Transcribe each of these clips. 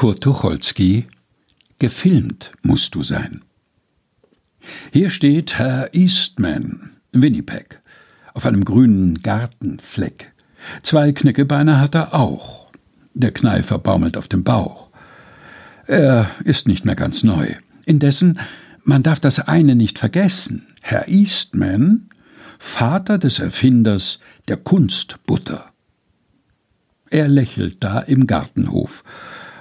Kurt Tucholsky Gefilmt musst du sein. Hier steht Herr Eastman, Winnipeg, auf einem grünen Gartenfleck. Zwei Knickebeine hat er auch. Der Kneifer baumelt auf dem Bauch. Er ist nicht mehr ganz neu. Indessen, man darf das eine nicht vergessen. Herr Eastman, Vater des Erfinders der Kunstbutter. Er lächelt da im Gartenhof,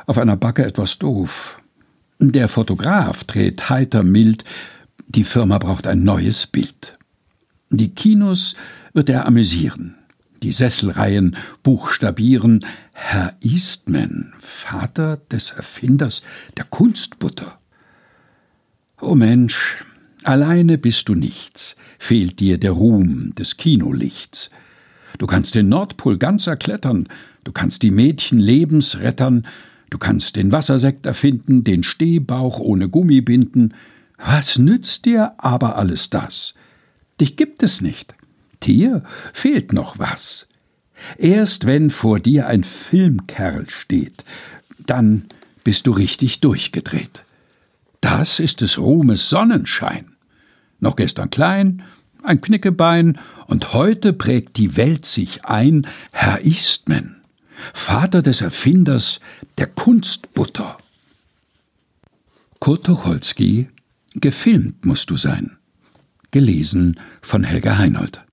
auf einer Backe etwas doof. Der Fotograf dreht heiter mild, die Firma braucht ein neues Bild. Die Kinos wird er amüsieren, die Sesselreihen buchstabieren Herr Eastman, Vater des Erfinders der Kunstbutter. O Mensch, alleine bist du nichts, fehlt dir der Ruhm des Kinolichts. Du kannst den Nordpol ganz erklettern, du kannst die Mädchen lebensrettern, du kannst den Wassersekt erfinden, den Stehbauch ohne Gummi binden. Was nützt dir aber alles das? Dich gibt es nicht. Dir fehlt noch was. Erst wenn vor dir ein Filmkerl steht, dann bist du richtig durchgedreht. Das ist des Ruhmes Sonnenschein. Noch gestern klein, ein Knickebein, und heute prägt die Welt sich ein, Herr Eastman, Vater des Erfinders der Kunstbutter. Kurt Tucholsky Gefilmt musst du sein. Gelesen von Helga Heinold.